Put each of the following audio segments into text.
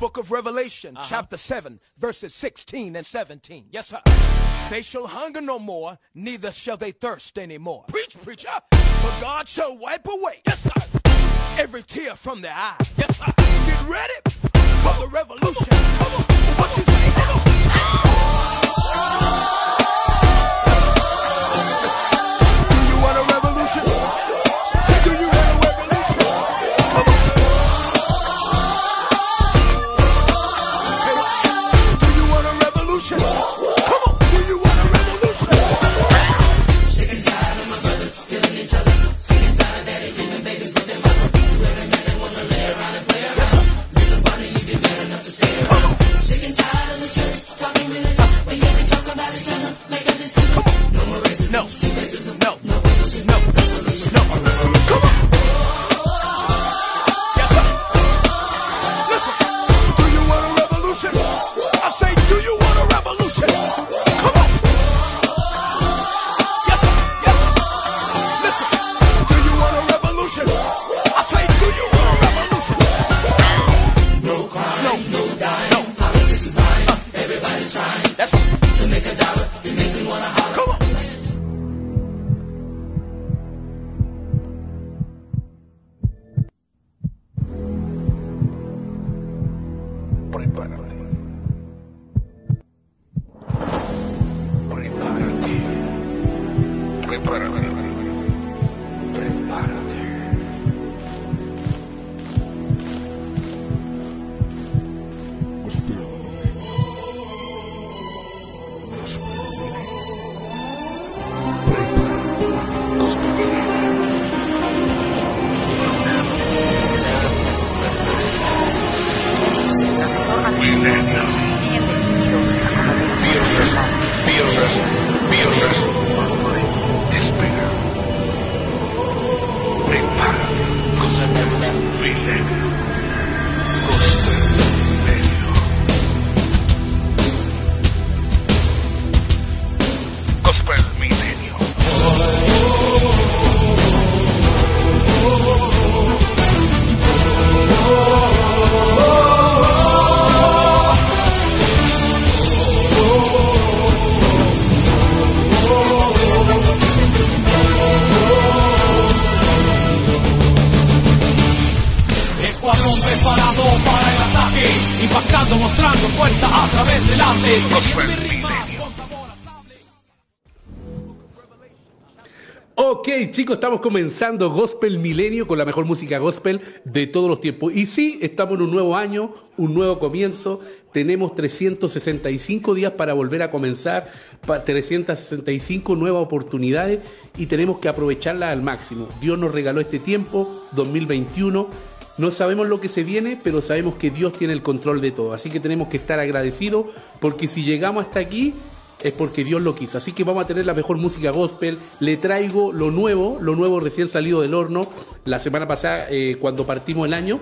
Book of Revelation, uh-huh. chapter 7, verses 16 and 17. Yes, sir. They shall hunger no more, neither shall they thirst anymore. Preach, preacher. For God shall wipe away, yes, sir, every tear from their eyes. Yes, sir. Get ready for the revolution. Come on. What you say? Milenio. Chicos, estamos comenzando Gospel Milenio con la mejor música gospel de todos los tiempos. Y sí, estamos en un nuevo año, un nuevo comienzo. Tenemos 365 días para volver a comenzar, pa- 365 nuevas oportunidades y tenemos que aprovecharlas al máximo. Dios nos regaló este tiempo, 2021. No sabemos lo que se viene, pero sabemos que Dios tiene el control de todo. Así que tenemos que estar agradecidos porque si llegamos hasta aquí es porque Dios lo quiso. Así que vamos a tener la mejor música gospel. Le traigo lo nuevo, lo nuevo recién salido del horno. La semana pasada, eh, cuando partimos el año,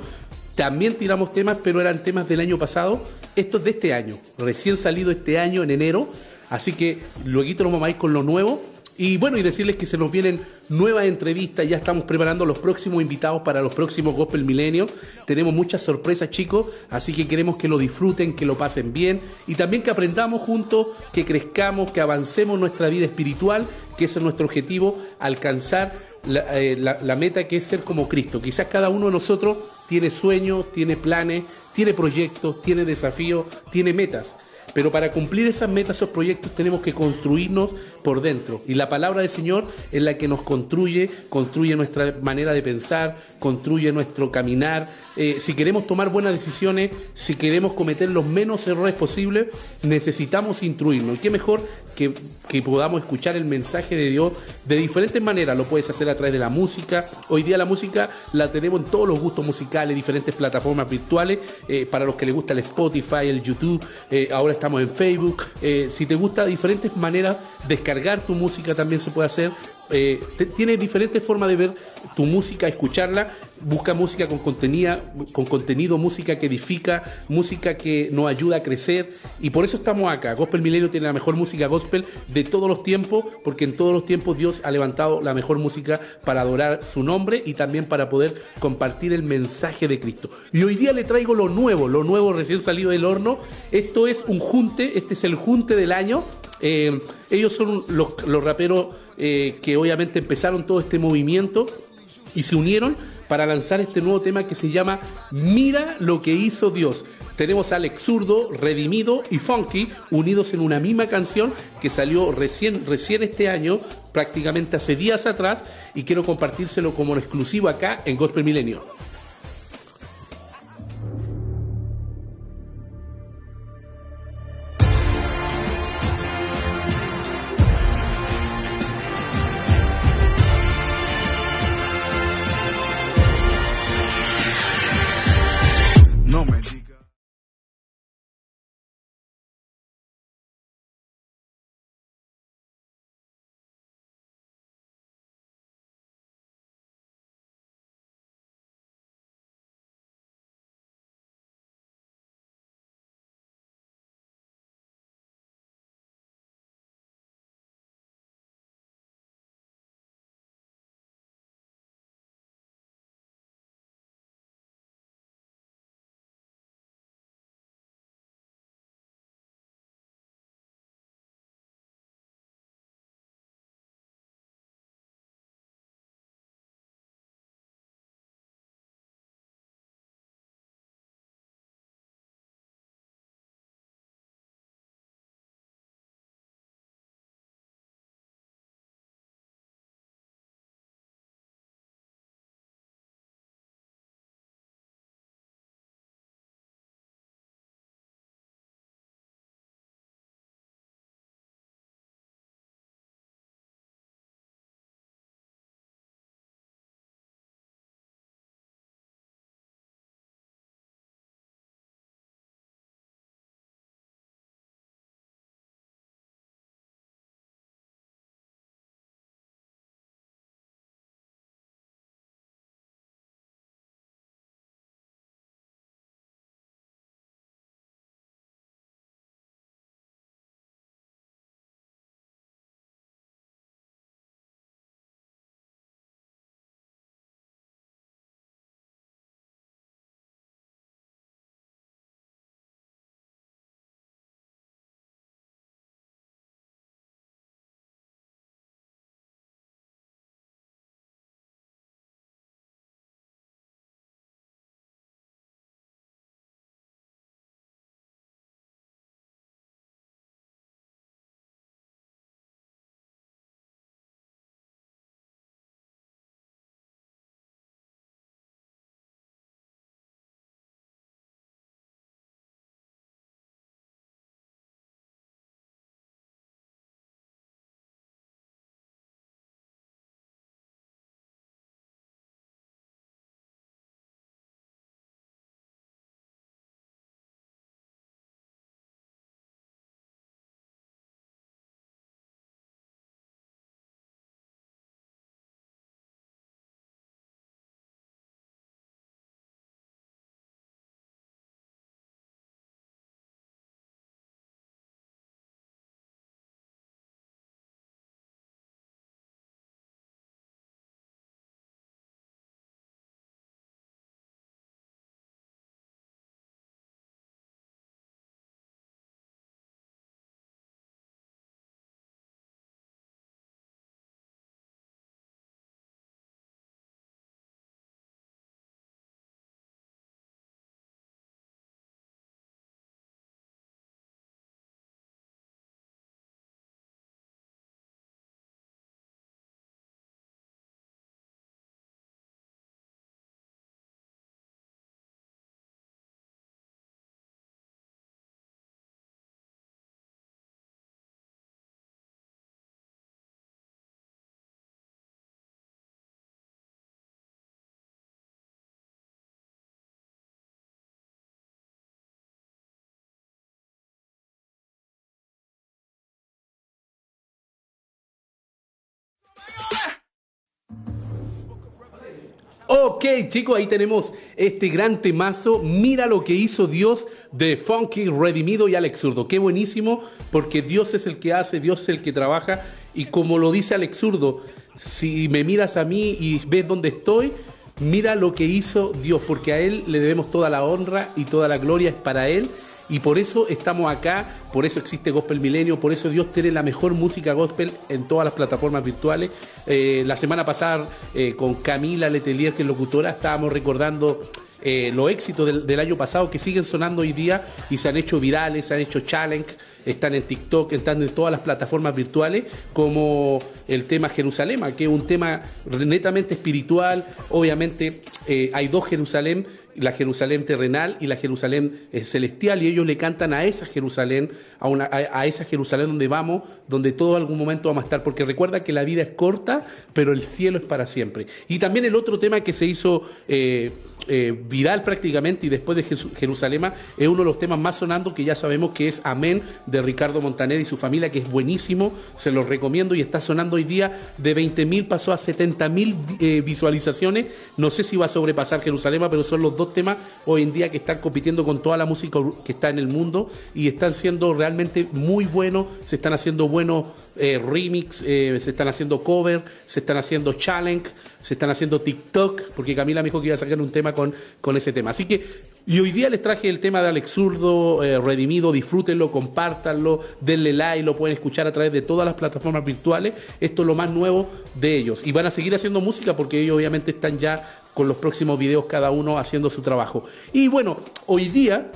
también tiramos temas, pero eran temas del año pasado. Esto es de este año, recién salido este año en enero. Así que luego nos vamos a ir con lo nuevo. Y bueno, y decirles que se nos vienen nuevas entrevistas, ya estamos preparando los próximos invitados para los próximos Gospel Milenio. Tenemos muchas sorpresas, chicos, así que queremos que lo disfruten, que lo pasen bien y también que aprendamos juntos, que crezcamos, que avancemos nuestra vida espiritual, que ese es nuestro objetivo, alcanzar la, eh, la meta que es ser como Cristo. Quizás cada uno de nosotros tiene sueños, tiene planes, tiene proyectos, tiene desafíos, tiene metas. Pero para cumplir esas metas, esos proyectos, tenemos que construirnos por dentro. Y la palabra del Señor es la que nos construye, construye nuestra manera de pensar, construye nuestro caminar. Eh, si queremos tomar buenas decisiones, si queremos cometer los menos errores posibles, necesitamos instruirnos. Qué mejor que, que podamos escuchar el mensaje de Dios de diferentes maneras. Lo puedes hacer a través de la música. Hoy día la música la tenemos en todos los gustos musicales, diferentes plataformas virtuales. eh, para los que les gusta el Spotify, el YouTube, eh, ahora estamos en Facebook. Eh, si te gusta diferentes maneras, descargar tu música también se puede hacer. Eh, te- tiene diferentes formas de ver tu música, escucharla. Busca música con, con contenido, música que edifica, música que nos ayuda a crecer. Y por eso estamos acá. Gospel Milenio tiene la mejor música gospel de todos los tiempos, porque en todos los tiempos Dios ha levantado la mejor música para adorar su nombre y también para poder compartir el mensaje de Cristo. Y hoy día le traigo lo nuevo, lo nuevo recién salido del horno. Esto es un junte, este es el junte del año. Eh, ellos son los, los raperos eh, que obviamente empezaron todo este movimiento y se unieron para lanzar este nuevo tema que se llama Mira lo que hizo Dios. Tenemos a Alex Zurdo, Redimido y Funky unidos en una misma canción que salió recién, recién este año, prácticamente hace días atrás, y quiero compartírselo como exclusivo acá en Gospel Milenio. Ok, chicos, ahí tenemos este gran temazo. Mira lo que hizo Dios de Funky, Redimido y Alex Zurdo. Qué buenísimo, porque Dios es el que hace, Dios es el que trabaja. Y como lo dice Alex Zurdo, si me miras a mí y ves dónde estoy, mira lo que hizo Dios, porque a Él le debemos toda la honra y toda la gloria es para Él. Y por eso estamos acá, por eso existe Gospel Milenio, por eso Dios tiene la mejor música gospel en todas las plataformas virtuales. Eh, la semana pasada eh, con Camila Letelier, que es locutora, estábamos recordando eh, los éxitos del, año pasado que siguen sonando hoy día y se han hecho virales, se han hecho challenge están en TikTok, están en todas las plataformas virtuales, como el tema Jerusalén, que es un tema netamente espiritual. Obviamente hay dos Jerusalén, la Jerusalén terrenal y la Jerusalén eh, celestial, y ellos le cantan a esa Jerusalén, a, una, a, esa Jerusalén donde vamos, donde todo algún momento vamos a estar, porque recuerda que la vida es corta, pero el cielo es para siempre. Y también el otro tema que se hizo eh, viral prácticamente y después de Jerusalén es uno de los temas más sonando que ya sabemos que es Amén de Ricardo Montaner y su familia, que es buenísimo, se los recomiendo y está sonando hoy día de 20.000 pasó a 70.000 eh, visualizaciones, no sé si va a sobrepasar Jerusalén, pero son los dos temas hoy en día que están compitiendo con toda la música que está en el mundo y están siendo realmente muy buenos, se están haciendo buenos eh, remix, eh, se están haciendo cover, se están haciendo challenge, se están haciendo TikTok, porque Camila me dijo que iba a sacar un tema con, con ese tema. Así que, y hoy día les traje el tema de Alex Zurdo, eh, Redimido, disfrútenlo, compártanlo, denle like, lo pueden escuchar a través de todas las plataformas virtuales. Esto es lo más nuevo de ellos. Y van a seguir haciendo música porque ellos obviamente están ya con los próximos videos cada uno haciendo su trabajo. Y bueno, hoy día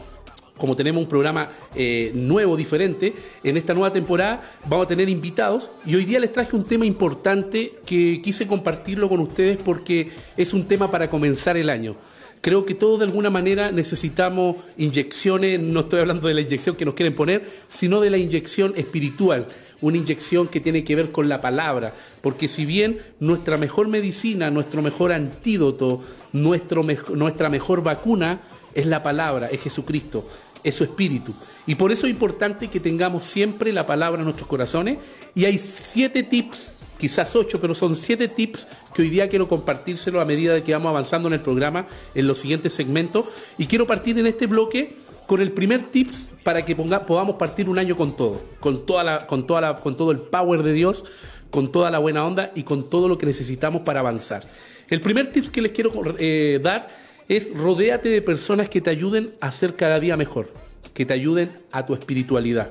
como tenemos un programa eh, nuevo, diferente, en esta nueva temporada vamos a tener invitados y hoy día les traje un tema importante que quise compartirlo con ustedes porque es un tema para comenzar el año. Creo que todos de alguna manera necesitamos inyecciones, no estoy hablando de la inyección que nos quieren poner, sino de la inyección espiritual, una inyección que tiene que ver con la palabra, porque si bien nuestra mejor medicina, nuestro mejor antídoto, nuestro, nuestra mejor vacuna es la palabra, es Jesucristo es su espíritu. Y por eso es importante que tengamos siempre la palabra en nuestros corazones. Y hay siete tips, quizás ocho, pero son siete tips que hoy día quiero compartírselo a medida de que vamos avanzando en el programa, en los siguientes segmentos. Y quiero partir en este bloque con el primer tips para que podamos partir un año con todo, con, toda la, con, toda la, con todo el power de Dios, con toda la buena onda y con todo lo que necesitamos para avanzar. El primer tips que les quiero eh, dar es rodéate de personas que te ayuden a ser cada día mejor, que te ayuden a tu espiritualidad.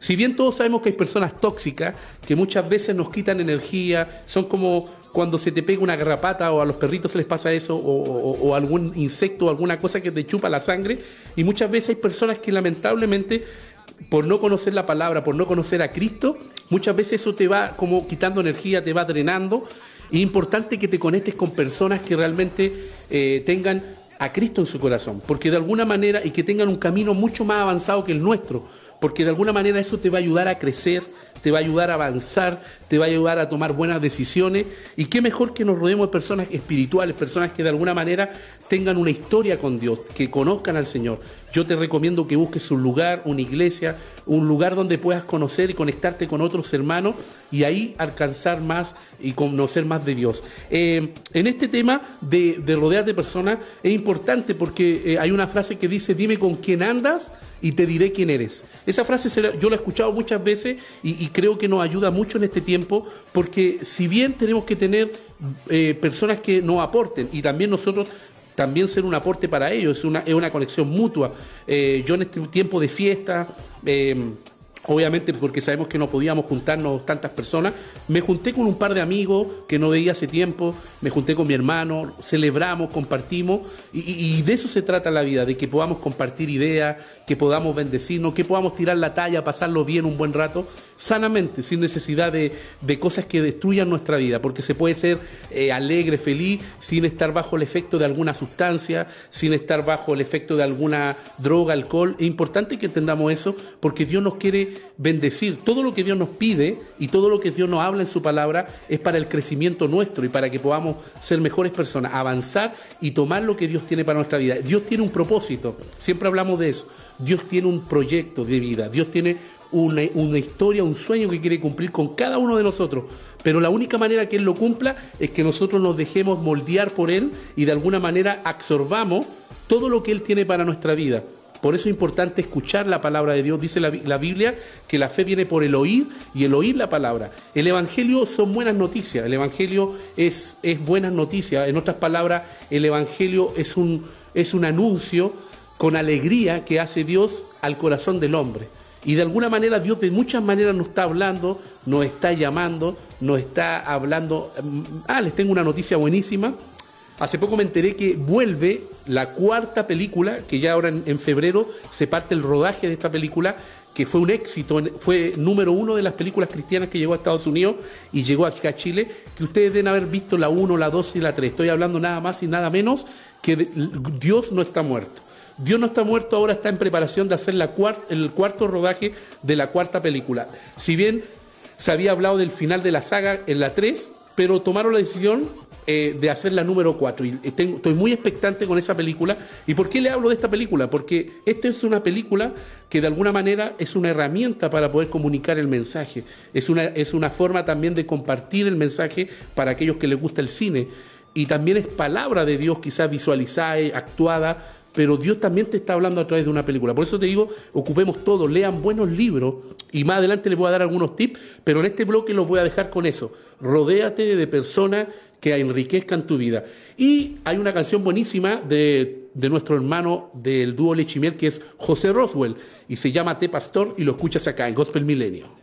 Si bien todos sabemos que hay personas tóxicas que muchas veces nos quitan energía, son como cuando se te pega una garrapata o a los perritos se les pasa eso, o, algún insecto o alguna cosa que te chupa la sangre, y muchas veces hay personas que lamentablemente por no conocer la palabra, por no conocer a Cristo, muchas veces eso te va como quitando energía, te va drenando. Es importante que te conectes con personas que realmente eh, tengan a Cristo en su corazón, porque de alguna manera, y que tengan un camino mucho más avanzado que el nuestro, porque de alguna manera eso te va a ayudar a crecer, te va a ayudar a avanzar, te va a ayudar a tomar buenas decisiones. Y qué mejor que nos rodeemos de personas espirituales, personas que de alguna manera tengan una historia con Dios, que conozcan al Señor. Yo te recomiendo que busques un lugar, una iglesia, un lugar donde puedas conocer y conectarte con otros hermanos y ahí alcanzar más y conocer más de Dios. Eh, en este tema de, de rodear de personas es importante porque eh, hay una frase que dice, dime con quién andas y te diré quién eres. Esa frase yo la he escuchado muchas veces y, creo que nos ayuda mucho en este tiempo porque si bien tenemos que tener eh, personas que nos aporten y también nosotros también ser un aporte para ellos, es una, es una conexión mutua. Eh, yo en este tiempo de fiesta, eh, obviamente porque sabemos que no podíamos juntarnos tantas personas, me junté con un par de amigos que no veía hace tiempo, me junté con mi hermano, celebramos, compartimos, y, de eso se trata la vida, de que podamos compartir ideas, que podamos bendecirnos, que podamos tirar la talla, pasarlo bien un buen rato, sanamente, sin necesidad de, cosas que destruyan nuestra vida, porque se puede ser eh, alegre, feliz, sin estar bajo el efecto de alguna sustancia, sin estar bajo el efecto de alguna droga, alcohol. Es importante que entendamos eso, porque Dios nos quiere bendecir. Todo lo que Dios nos pide y todo lo que Dios nos habla en su palabra es para el crecimiento nuestro y para que podamos ser mejores personas, avanzar y tomar lo que Dios tiene para nuestra vida. Dios tiene un propósito, siempre hablamos de eso. Dios tiene un proyecto de vida, Dios tiene una, historia, un sueño que quiere cumplir con cada uno de nosotros. Pero la única manera que Él lo cumpla es que nosotros nos dejemos moldear por Él y de alguna manera absorbamos todo lo que Él tiene para nuestra vida. Por eso es importante escuchar la palabra de Dios. Dice la, la, Biblia que la fe viene por el oír y el oír la palabra. El Evangelio son buenas noticias. El Evangelio es, es buenas noticias. En otras palabras, el Evangelio es un, es un anuncio con alegría que hace Dios al corazón del hombre. Y de alguna manera Dios de muchas maneras nos está hablando, nos está llamando, nos está hablando. Ah, les tengo una noticia buenísima. Hace poco me enteré que vuelve la cuarta película, que ya ahora en, en, febrero se parte el rodaje de esta película, que fue un éxito, fue número uno de las películas cristianas que llegó a Estados Unidos y llegó aquí a Chile, que ustedes deben haber visto la 1, la 2 y la 3. Estoy hablando nada más y nada menos que Dios no está muerto. Dios no está muerto, ahora está en preparación de hacer la el cuarto rodaje de la cuarta película. Si bien se había hablado del final de la saga en la 3, pero tomaron la decisión eh, de hacer la número 4. Y tengo, estoy muy expectante con esa película. ¿Y por qué le hablo de esta película? Porque esta es una película que de alguna manera es una herramienta para poder comunicar el mensaje. Es una, es una forma también de compartir el mensaje para aquellos que les gusta el cine. Y también es palabra de Dios, quizás visualizada, actuada, pero Dios también te está hablando a través de una película. Por eso te digo, ocupemos todo, lean buenos libros y más adelante les voy a dar algunos tips, pero en este bloque los voy a dejar con eso. Rodéate de personas que enriquezcan tu vida. Y hay una canción buenísima de, de nuestro hermano del dúo Lechimiel que es José Roswell y se llama Te Pastor y lo escuchas acá en Gospel Milenio.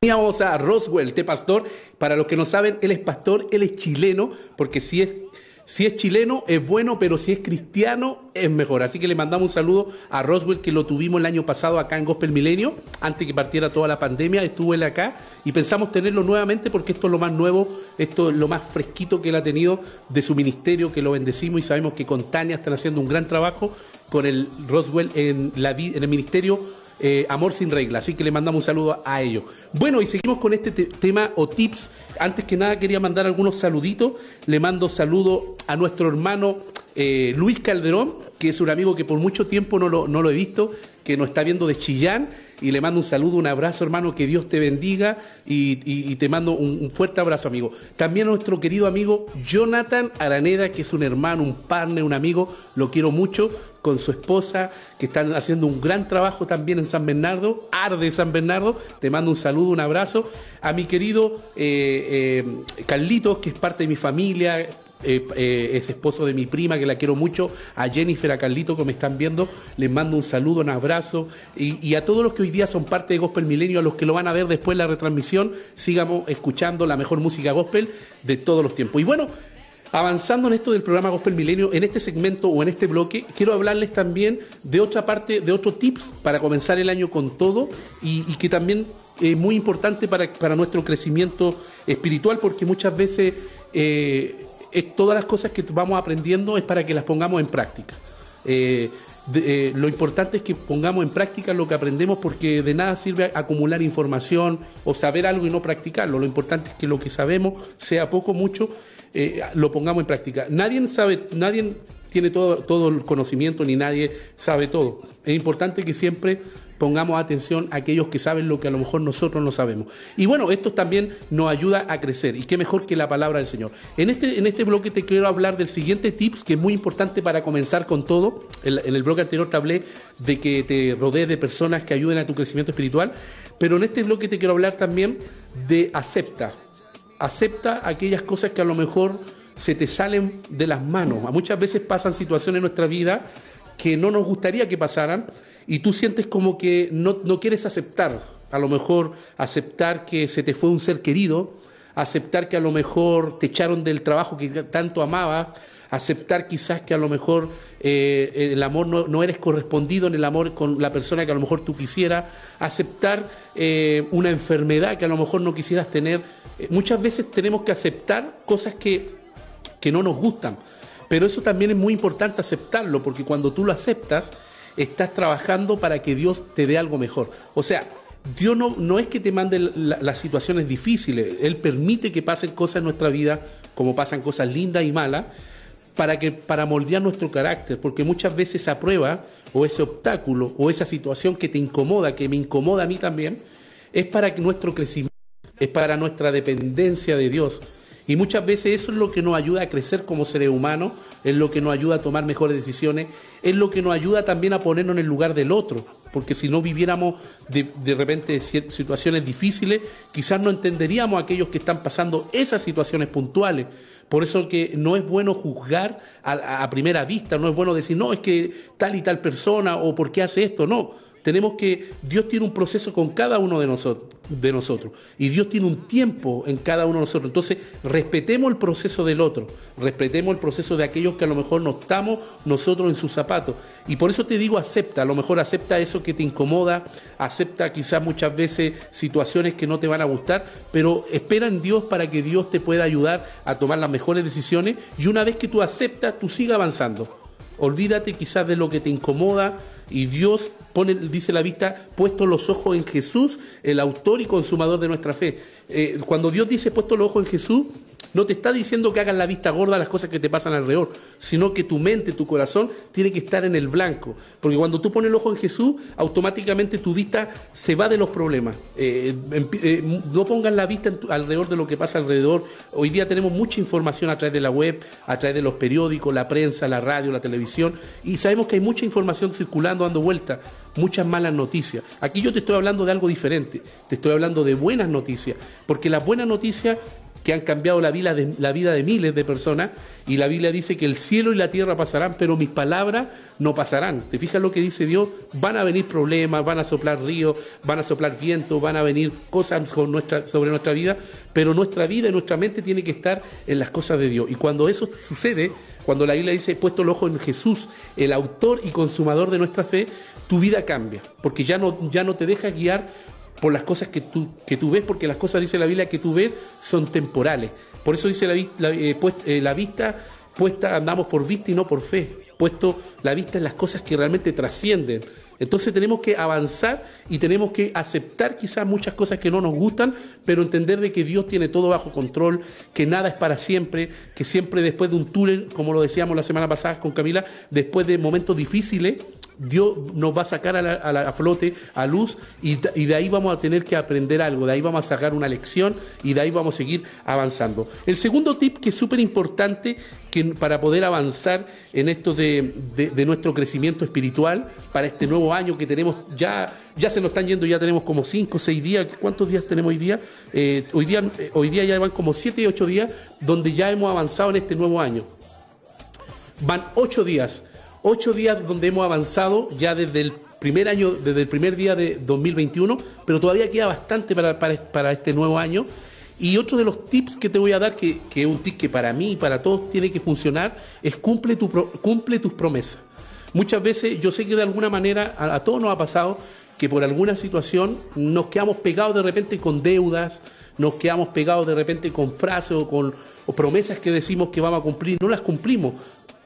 Teníamos a Roswell, este pastor. Para los que no saben, él es pastor, él es chileno, porque si es, si es chileno es bueno, pero si es cristiano es mejor. Así que le mandamos un saludo a Roswell, que lo tuvimos el año pasado acá en Gospel Milenio, antes que partiera toda la pandemia, estuvo él acá y pensamos tenerlo nuevamente porque esto es lo más nuevo, esto es lo más fresquito que él ha tenido de su ministerio, que lo bendecimos y sabemos que con Tania están haciendo un gran trabajo con el Roswell en, la, en el ministerio eh, Amor sin regla, así que le mandamos un saludo a ellos. Bueno, y seguimos con este te- tema o tips. Antes que nada quería mandar algunos saluditos. Le mando saludo a nuestro hermano eh, Luis Calderón, que es un amigo que por mucho tiempo no lo, he visto, que nos está viendo de Chillán. Y le mando un saludo, un abrazo, hermano, que Dios te bendiga y te mando un, un fuerte abrazo, amigo. También a nuestro querido amigo Jonathan Araneda, que es un hermano, un partner, un amigo, lo quiero mucho, con su esposa, que están haciendo un gran trabajo también en San Bernardo, Arde San Bernardo. Te mando un saludo, un abrazo. A mi querido eh, eh, Carlitos, que es parte de mi familia, eh, eh, es esposo de mi prima, que la quiero mucho, a Jennifer, a Carlito, que me están viendo, les mando un saludo, un abrazo, y, y a todos los que hoy día son parte de Gospel Milenio, a los que lo van a ver después de la retransmisión, sigamos escuchando la mejor música gospel de todos los tiempos. Y bueno, Avanzando en esto del programa Gospel Milenio, en este segmento o en este bloque, quiero hablarles también de otra parte, de otro tips para comenzar el año con todo y, que también es muy importante para, para nuestro crecimiento espiritual, porque muchas veces eh, es- todas las cosas que vamos aprendiendo es para que las pongamos en práctica. Eh, eh, lo importante es que pongamos en práctica lo que aprendemos porque de nada sirve acumular información o saber algo y no practicarlo. Lo importante es que lo que sabemos, sea poco o mucho, eh, lo pongamos en práctica. Nadie sabe, nadie tiene todo, todo el conocimiento ni nadie sabe todo. Es importante que siempre pongamos atención a aquellos que saben lo que a lo mejor nosotros no sabemos. Y bueno, esto también nos ayuda a crecer. Y qué mejor que la palabra del Señor. En este, en este bloque te quiero hablar del siguiente tips que es muy importante para comenzar con todo. En, en el bloque anterior te hablé de que te rodees de personas que ayuden a tu crecimiento espiritual. Pero en este bloque te quiero hablar también de acepta. Acepta aquellas cosas que a lo mejor se te salen de las manos. A muchas veces pasan situaciones en nuestra vida que no nos gustaría que pasaran y tú sientes como que no, no quieres aceptar, a lo mejor aceptar que se te fue un ser querido, aceptar que a lo mejor te echaron del trabajo que tanto amabas, aceptar quizás que a lo mejor eh, el amor no, no eres correspondido en el amor con la persona que a lo mejor tú quisieras, aceptar eh, una enfermedad que a lo mejor no quisieras tener. Eh, muchas veces tenemos que aceptar cosas que, que no nos gustan. Pero eso también es muy importante aceptarlo, porque cuando tú lo aceptas, estás trabajando para que Dios te dé algo mejor. O sea, Dios no, no es que te mande la- las situaciones difíciles, Él permite que pasen cosas en nuestra vida, como pasan cosas lindas y malas, para, que, para moldear nuestro carácter, porque muchas veces esa prueba o ese obstáculo o esa situación que te incomoda, que me incomoda a mí también, es para nuestro crecimiento, es para nuestra dependencia de Dios. Y muchas veces eso es lo que nos ayuda a crecer como seres humanos, es lo que nos ayuda a tomar mejores decisiones, es lo que nos ayuda también a ponernos en el lugar del otro, porque si no viviéramos de, de repente situaciones difíciles, quizás no entenderíamos a aquellos que están pasando esas situaciones puntuales. Por eso que no es bueno juzgar a, a primera vista, no es bueno decir, no, es que tal y tal persona o por qué hace esto, no. Tenemos que, Dios tiene un proceso con cada uno de nosotros, y Dios tiene un tiempo en cada uno de nosotros. Entonces, respetemos el proceso del otro, respetemos el proceso de aquellos que a lo mejor no estamos nosotros en sus zapatos. Y por eso te digo, acepta, a lo mejor acepta eso que te incomoda, acepta quizás muchas veces situaciones que no te van a gustar, pero espera en Dios para que Dios te pueda ayudar a tomar las mejores decisiones y una vez que tú aceptas, tú sigas avanzando. Olvídate quizás de lo que te incomoda y Dios pone, dice la vista, puesto los ojos en Jesús, el autor y consumador de nuestra fe. Eh, cuando Dios dice puesto los ojos en Jesús, no te está diciendo que hagas la vista gorda a las cosas que te pasan alrededor, sino que tu mente, tu corazón tiene que estar en el blanco. Porque cuando tú pones el ojo en Jesús, automáticamente tu vista se va de los problemas. Eh, empi- eh, no pongas la vista alrededor de lo que pasa alrededor. Hoy día tenemos mucha información a través de la web, a través de los periódicos, la prensa, la radio, la televisión, y sabemos que hay mucha información circulando, dando vuelta, muchas malas noticias. Aquí yo te estoy hablando de algo diferente, te estoy hablando de buenas noticias, porque las buenas noticias que han cambiado la vida, de, la vida de miles de personas. Y la Biblia dice que el cielo y la tierra pasarán, pero mis palabras no pasarán. ¿Te fijas lo que dice Dios? Van a venir problemas, van a soplar ríos, van a soplar vientos, van a venir cosas con nuestra, sobre nuestra vida, pero nuestra vida y nuestra mente tiene que estar en las cosas de Dios. Y cuando eso sucede, cuando la Biblia dice, puesto el ojo en Jesús, el autor y consumador de nuestra fe, tu vida cambia, porque ya no, ya no te dejas guiar por las cosas que tú, que tú ves, porque las cosas, dice la Biblia, que tú ves son temporales. Por eso dice la, la, eh, eh, la vista puesta, andamos por vista y no por fe, puesto la vista en las cosas que realmente trascienden. Entonces tenemos que avanzar y tenemos que aceptar quizás muchas cosas que no nos gustan, pero entender de que Dios tiene todo bajo control, que nada es para siempre, que siempre después de un túnel, como lo decíamos la semana pasada con Camila, después de momentos difíciles, Dios nos va a sacar a, la, a, la, a flote, a luz, y, y, de ahí vamos a tener que aprender algo, de ahí vamos a sacar una lección y de ahí vamos a seguir avanzando. El segundo tip que es súper importante para poder avanzar en esto de, de, nuestro crecimiento espiritual, para este nuevo año que tenemos, ya, ya se nos están yendo, ya tenemos como cinco o seis días, ¿cuántos días tenemos hoy día? Eh, hoy día? Hoy día ya van como siete y ocho días donde ya hemos avanzado en este nuevo año. Van ocho días ocho días donde hemos avanzado ya desde el primer año, desde el primer día de 2021, pero todavía queda bastante para, para, para este nuevo año. Y otro de los tips que te voy a dar, que, que, es un tip que para mí y para todos tiene que funcionar, es cumple, tu, cumple tus promesas. Muchas veces yo sé que de alguna manera a, a todos nos ha pasado que por alguna situación nos quedamos pegados de repente con deudas, nos quedamos pegados de repente con frases o con o promesas que decimos que vamos a cumplir, no las cumplimos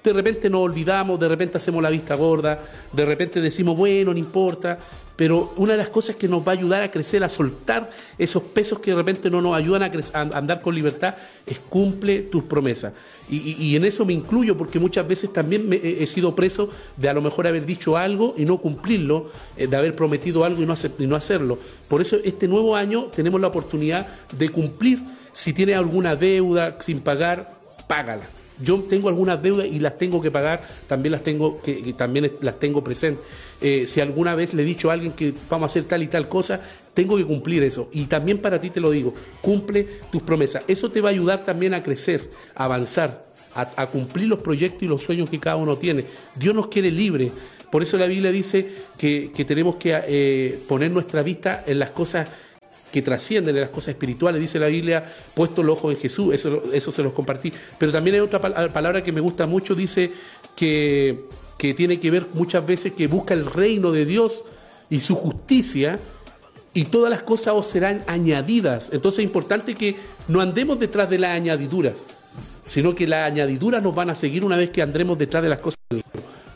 de repente nos olvidamos, de repente hacemos la vista gorda, de repente decimos, bueno, no importa, pero una de las cosas que nos va a ayudar a crecer, a soltar esos pesos que de repente no nos ayudan a, a andar con libertad, es cumple tus promesas. Y, en eso me incluyo, porque muchas veces también me, he sido preso de a lo mejor haber dicho algo y no cumplirlo, eh, de haber prometido algo y no, y no hacerlo. Por eso este nuevo año tenemos la oportunidad de cumplir. Si tienes alguna deuda sin pagar, págala yo tengo algunas deudas y las tengo que pagar, también las tengo que, también las tengo presentes. Eh, si alguna vez le he dicho a alguien que vamos a hacer tal y tal cosa, tengo que cumplir eso. Y también para ti te lo digo, cumple tus promesas. Eso te va a ayudar también a crecer, a avanzar, a, cumplir los proyectos y los sueños que cada uno tiene. Dios nos quiere libre. Por eso la Biblia dice que, que tenemos que eh, poner nuestra vista en las cosas que trascienden de las cosas espirituales, dice la Biblia, puesto el ojo en Jesús, eso, eso se los compartí. Pero también hay otra palabra que me gusta mucho, dice que, que tiene que ver muchas veces que busca el reino de Dios y su justicia, y todas las cosas os serán añadidas. Entonces es importante que no andemos detrás de las añadiduras, sino que las añadiduras nos van a seguir una vez que andremos detrás de las cosas del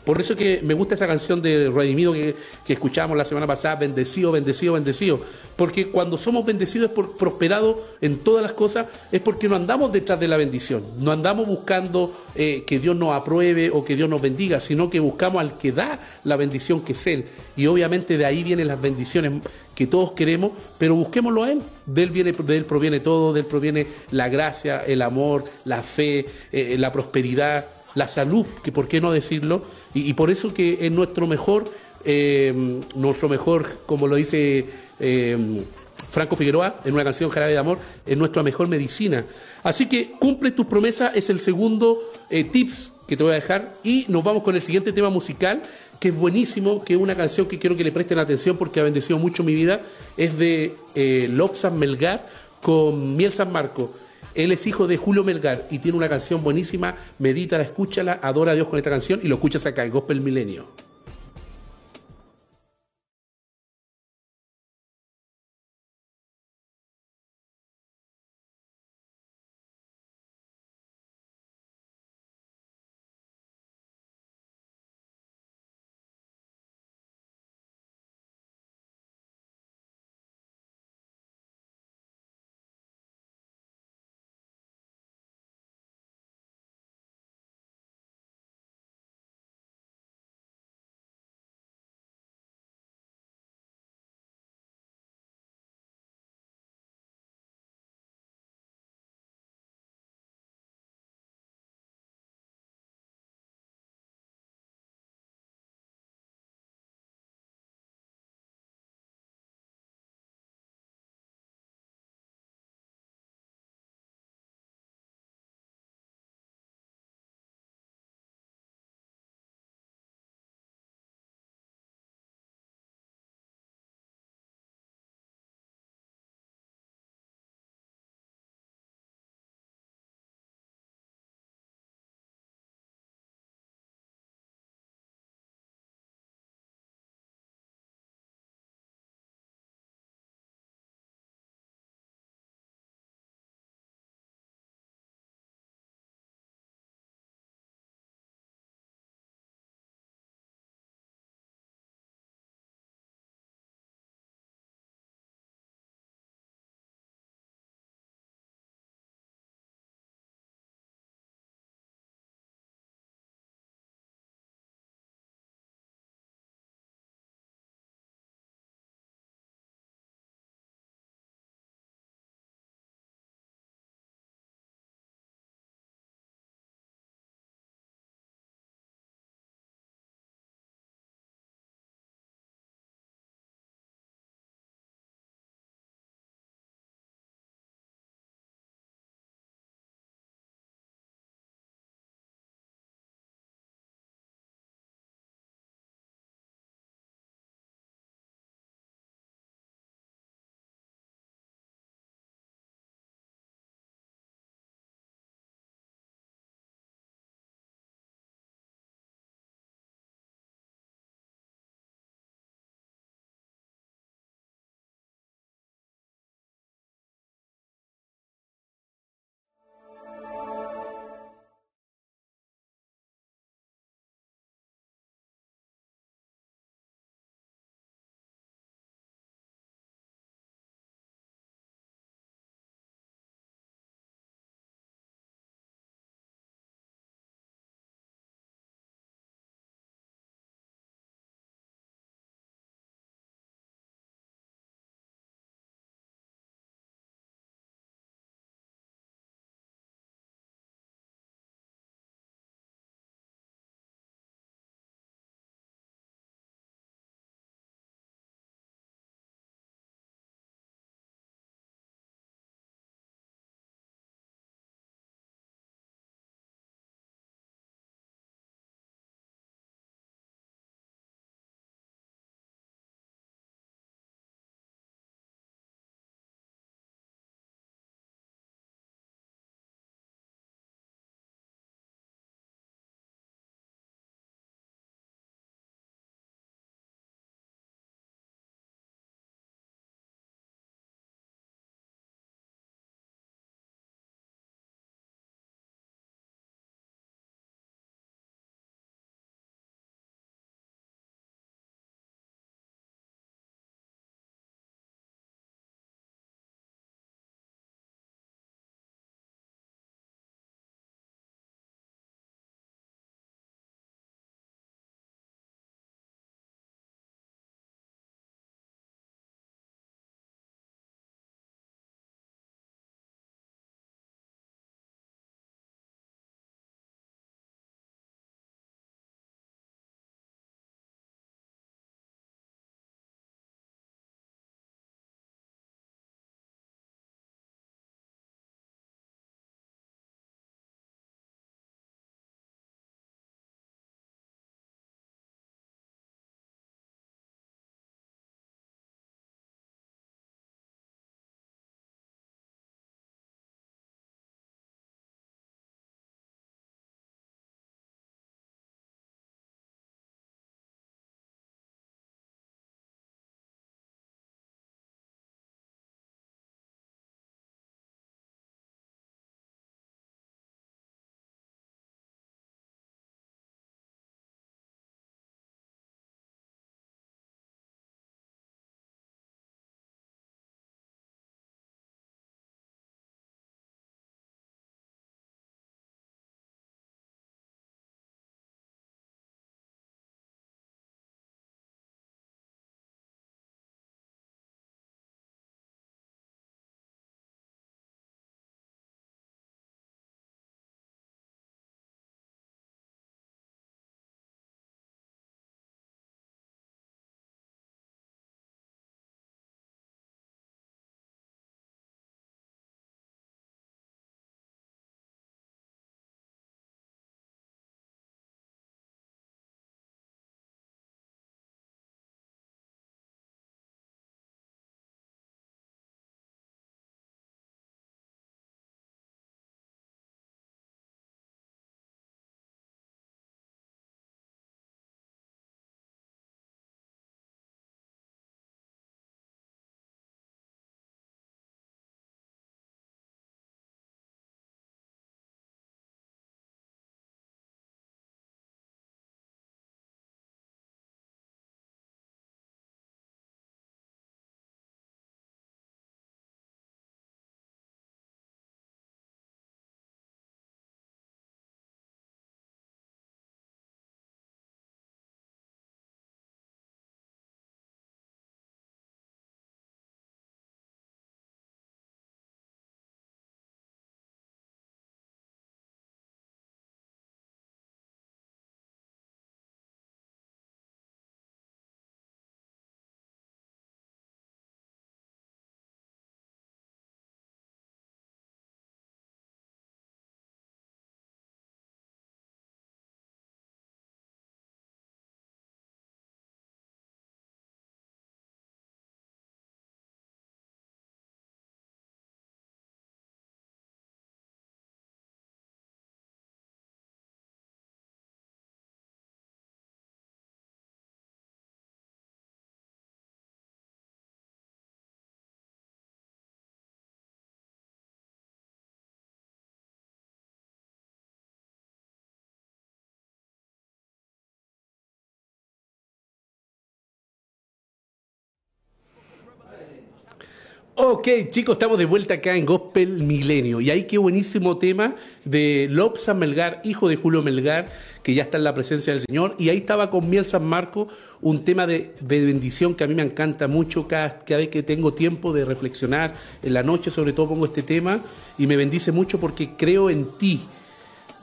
por eso que me gusta esa canción de Redimido que, que escuchamos la semana pasada, bendecido, bendecido, bendecido. Porque cuando somos bendecidos, prosperados en todas las cosas, es porque no andamos detrás de la bendición. No andamos buscando eh, que Dios nos apruebe o que Dios nos bendiga, sino que buscamos al que da la bendición que es Él. Y obviamente de ahí vienen las bendiciones que todos queremos, pero busquémoslo a Él. De Él, viene, de él proviene todo, de Él proviene la gracia, el amor, la fe, eh, la prosperidad la salud, que por qué no decirlo, y, por eso que es nuestro mejor, eh, nuestro mejor, como lo dice eh, Franco Figueroa en una canción Jarabe de Amor, es nuestra mejor medicina. Así que cumple tus promesas, es el segundo eh, tips que te voy a dejar, y nos vamos con el siguiente tema musical, que es buenísimo, que es una canción que quiero que le presten atención porque ha bendecido mucho mi vida, es de eh, Melgar con Miel San Marco. Él es hijo de Julio Melgar y tiene una canción buenísima. Medítala, escúchala, adora a Dios con esta canción y lo escuchas acá, en Gospel Milenio. Ok, chicos, estamos de vuelta acá en Gospel Milenio. Y ahí qué buenísimo tema de Lobsan Melgar, hijo de Julio Melgar, que ya está en la presencia del Señor. Y ahí estaba con Miel San Marco, un tema de, de bendición que a mí me encanta mucho. Cada, cada vez que tengo tiempo de reflexionar, en la noche sobre todo pongo este tema y me bendice mucho porque creo en ti.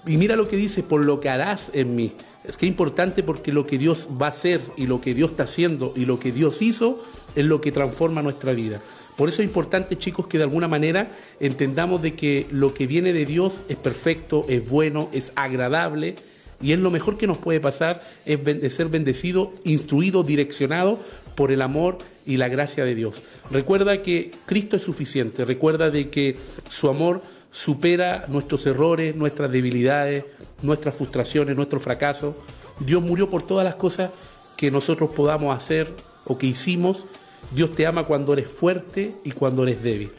Y mira lo que dice, por lo que harás en mí. Es que es importante porque lo que Dios va a hacer y lo que Dios está haciendo y lo que Dios hizo es lo que transforma nuestra vida. Por eso es importante, chicos, que de alguna manera entendamos de que lo que viene de Dios es perfecto, es bueno, es agradable y es lo mejor que nos puede pasar, es ser bendecido, instruido, direccionado por el amor y la gracia de Dios. Recuerda que Cristo es suficiente, recuerda de que su amor supera nuestros errores, nuestras debilidades, nuestras frustraciones, nuestros fracasos. Dios murió por todas las cosas que nosotros podamos hacer o que hicimos. Dios te ama cuando eres fuerte y cuando eres débil.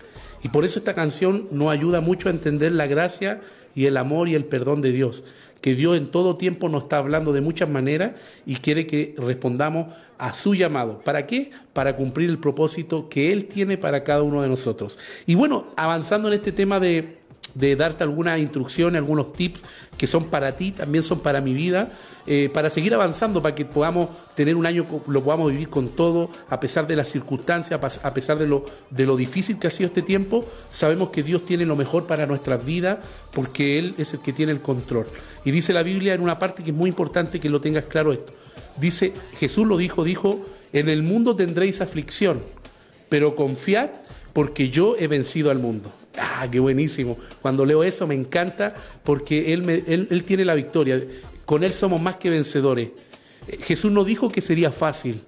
Y por eso esta canción nos ayuda mucho a entender la gracia y el amor y el perdón de Dios. Que Dios en todo tiempo nos está hablando de muchas maneras y quiere que respondamos a su llamado. ¿Para qué? Para cumplir el propósito que Él tiene para cada uno de nosotros. Y bueno, avanzando en este tema de, de darte algunas instrucciones, algunos tips que son para ti, también son para mi vida, eh, para seguir avanzando, para que podamos tener un año, lo podamos vivir con todo, a pesar de las circunstancias, a pesar de lo, de lo difícil que ha sido este tiempo, sabemos que Dios tiene lo mejor para nuestras vidas, porque Él es el que tiene el control. Y dice la Biblia en una parte que es muy importante que lo tengas claro esto. Dice, Jesús lo dijo, dijo, en el mundo tendréis aflicción, pero confiad porque yo he vencido al mundo. Ah, qué buenísimo. Cuando leo eso me encanta porque él, él, él tiene la victoria. Con Él somos más que vencedores. Eh, Jesús no dijo que sería fácil.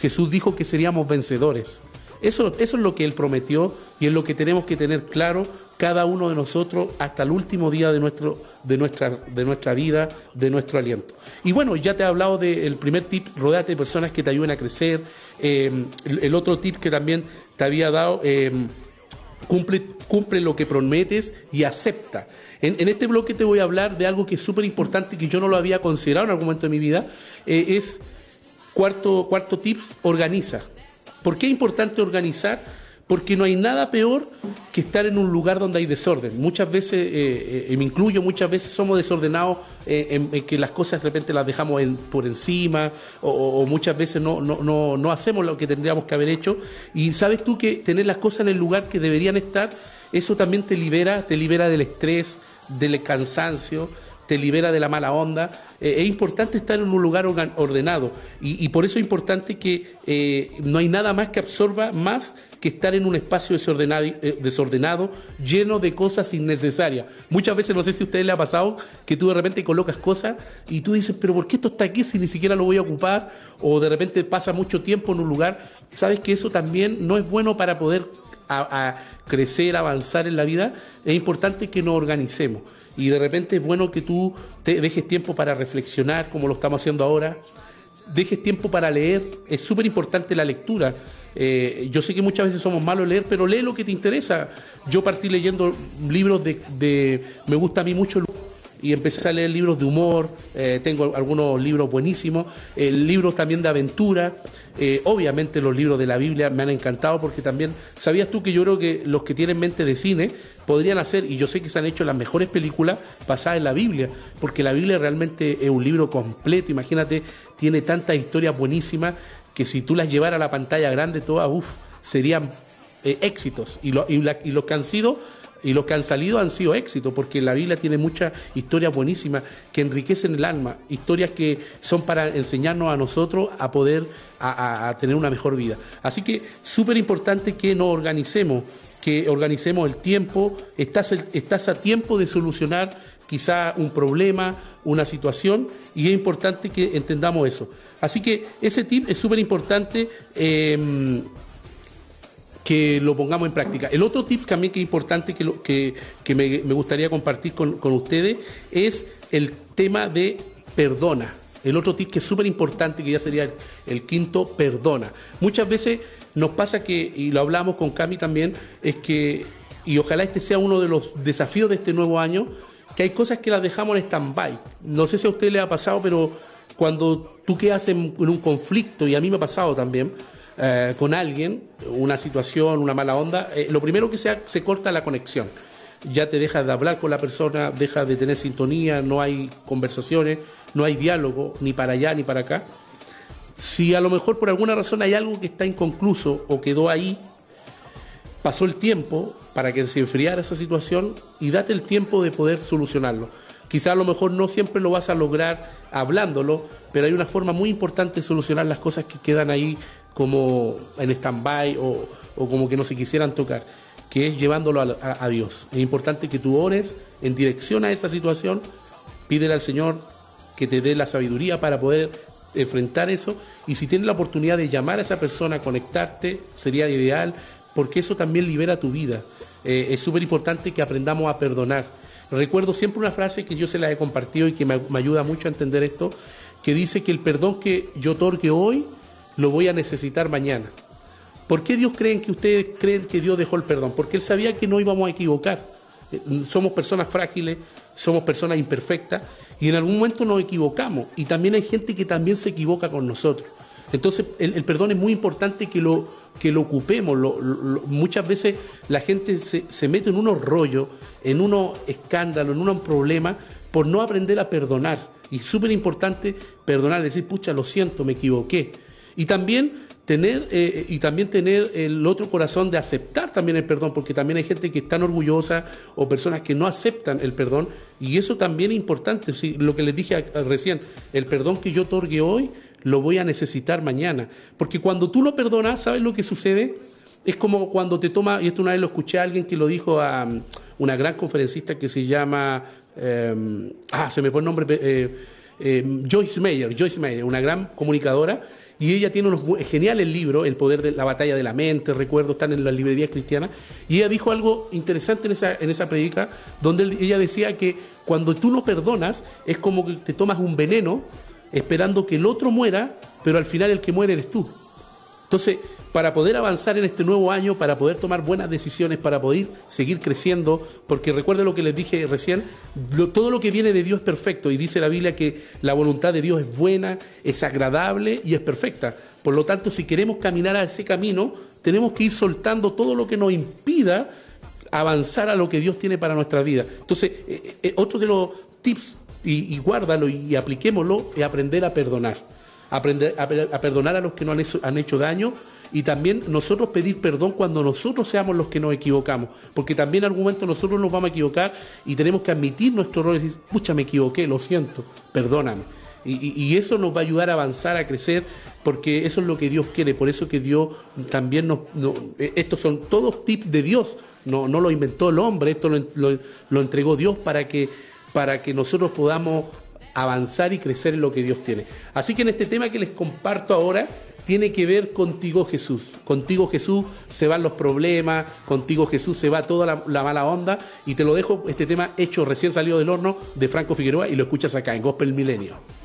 Jesús dijo que seríamos vencedores. Eso, eso es lo que Él prometió y es lo que tenemos que tener claro cada uno de nosotros hasta el último día de, nuestro, de, nuestra, de nuestra vida, de nuestro aliento. Y bueno, ya te he hablado del primer tip, rodate de personas que te ayuden a crecer. Eh, el, el otro tip que también te había dado... eh, cumple, cumple lo que prometes y acepta. En, este bloque te voy a hablar de algo que es súper importante que yo no lo había considerado en algún momento de mi vida. eh, es cuarto, cuarto tips, organiza. ¿Por qué es importante organizar? Porque no hay nada peor que estar en un lugar donde hay desorden. Muchas veces, eh, eh, me incluyo, muchas veces somos desordenados eh, en, que las cosas de repente las dejamos en- por encima o, muchas veces no, no, no, no hacemos lo que tendríamos que haber hecho. Y sabes tú que tener las cosas en el lugar que deberían estar, eso también te libera, te libera del estrés, del cansancio, te libera de la mala onda. Eh, es importante estar en un lugar ordenado y, por eso es importante que no hay nada más que absorba más que estar en un espacio desordenado, eh, desordenado, lleno de cosas innecesarias. Muchas veces, no sé si a ustedes les ha pasado, que tú de repente colocas cosas y tú dices, pero ¿por qué esto está aquí si ni siquiera lo voy a ocupar? O de repente pasa mucho tiempo en un lugar. Sabes que eso también no es bueno para poder a, a crecer, avanzar en la vida, es importante que nos organicemos. Y de repente es bueno que tú te dejes tiempo para reflexionar, como lo estamos haciendo ahora. Dejes tiempo para leer. Es súper importante la lectura. Eh, yo sé que muchas veces somos malos leer, pero lee lo que te interesa. Yo partí leyendo libros de, me gusta a mí mucho y empecé a leer libros de humor, eh, tengo algunos libros buenísimos, eh, libros también de aventura, obviamente los libros de la Biblia me han encantado porque también, ¿sabías tú que yo creo que los que tienen mente de cine podrían hacer, y yo sé que se han hecho las mejores películas basadas en la Biblia, porque la Biblia realmente es un libro completo, imagínate, tiene tantas historias buenísimas que si tú las llevaras a la pantalla grande todas, uff, serían eh, éxitos, y, lo- los que han sido y los que han salido han sido éxitos, porque la Biblia tiene muchas historias buenísimas que enriquecen el alma, historias que son para enseñarnos a nosotros a poder a, a- tener una mejor vida. Así que súper importante que nos organicemos, que organicemos el tiempo, estás, estás a tiempo de solucionar quizá un problema, una situación, y es importante que entendamos eso. Así que ese tip es súper importante. eh, que lo pongamos en práctica. El otro tip también que es importante que, lo- que, me, gustaría compartir con, con ustedes es el tema de perdona. El otro tip que es súper importante, que ya sería el, el quinto, perdona. Muchas veces nos pasa que, y lo hablamos con Cami también, es que, y ojalá este sea uno de los desafíos de este nuevo año, que hay cosas que las dejamos en stand-by. No sé si a usted le ha pasado, pero cuando tú quedas en, en un conflicto, y a mí me ha pasado también, eh, con alguien, una situación, una mala onda, eh, lo primero que se, se corta la conexión. Ya te dejas de hablar con la persona, dejas de tener sintonía, no hay conversaciones, no hay diálogo, ni para allá ni para acá. Si a lo mejor por alguna razón hay algo que está inconcluso o quedó ahí, pasó el tiempo para que se enfriara esa situación y date el tiempo de poder solucionarlo. Quizá a lo mejor no siempre lo vas a lograr hablándolo, pero hay una forma muy importante de solucionar las cosas que quedan ahí como en stand-by o, como que no se quisieran tocar, que es llevándolo a, a- a Dios. Es importante que tú ores en dirección a esa situación, pídele al Señor que te dé la sabiduría para poder enfrentar eso y si tienes la oportunidad de llamar a esa persona, conectarte, sería ideal porque eso también libera tu vida. Eh, es súper importante que aprendamos a perdonar. Recuerdo siempre una frase que yo se la he compartido y que me, me ayuda mucho a entender esto, que dice que el perdón que yo otorgue hoy lo voy a necesitar mañana. ¿Por qué Dios creen que ustedes creen que Dios dejó el perdón? Porque Él sabía que no íbamos a equivocar. Eh, Somos personas frágiles, somos personas imperfectas y en algún momento nos equivocamos. Y también hay gente que también se equivoca con nosotros. Entonces el, perdón es muy importante que lo, que lo ocupemos. Muchas veces la gente se, se mete en unos rollos, en unos escándalos, en unos problemas por no aprender a perdonar. Y es súper importante perdonar, decir, pucha, lo siento, me equivoqué. Y también tener eh, y también tener el otro corazón de aceptar también el perdón, porque también hay gente que es orgullosa o personas que no aceptan el perdón y eso también es importante. Sí, lo que les dije recién, el perdón que yo otorgue hoy lo voy a necesitar mañana, porque cuando tú lo perdonas, ¿sabes lo que sucede? Es como cuando te toma, y esto una vez lo escuché a alguien que lo dijo a um, una gran conferencista que se llama, eh, ah, se me fue el nombre, eh, eh, Joyce Meyer, Joyce Meyer, una gran comunicadora, y ella tiene unos geniales libros, El poder de la batalla de la mente, recuerdo, están en las librerías cristianas, y ella dijo algo interesante en esa, en esa predica, donde ella decía que cuando tú no perdonas, es como que te tomas un veneno esperando que el otro muera, pero al final el que muere eres tú. Entonces, para poder avanzar en este nuevo año, para poder tomar buenas decisiones, para poder seguir creciendo, porque recuerden lo que les dije recién, todo lo que viene de Dios es perfecto y dice la Biblia que la voluntad de Dios es buena, es agradable y es perfecta. Por lo tanto, si queremos caminar a ese camino, tenemos que ir soltando todo lo que nos impida avanzar a lo que Dios tiene para nuestra vida. Entonces, eh, eh, otro de los tips, y, y guárdalo y apliquémoslo, es aprender a perdonar. Aprender a, per- a perdonar a los que nos han hecho, han hecho daño y también nosotros pedir perdón cuando nosotros seamos los que nos equivocamos. Porque también en algún momento nosotros nos vamos a equivocar y tenemos que admitir nuestro error y decir, pucha, me equivoqué, lo siento, perdóname. Y, eso nos va a ayudar a avanzar, a crecer, porque eso es lo que Dios quiere. Por eso que Dios también nos... no- eh, estos son todos tips de Dios, no, no lo inventó el hombre, esto lo- lo entregó Dios para que, para que nosotros podamos avanzar y crecer en lo que Dios tiene. Así que en este tema que les comparto ahora tiene que ver contigo Jesús. Contigo Jesús se van los problemas, contigo Jesús se va toda la, la mala onda y te lo dejo este tema hecho recién salido del horno de Franco Figueroa y lo escuchas acá en Gospel Milenio.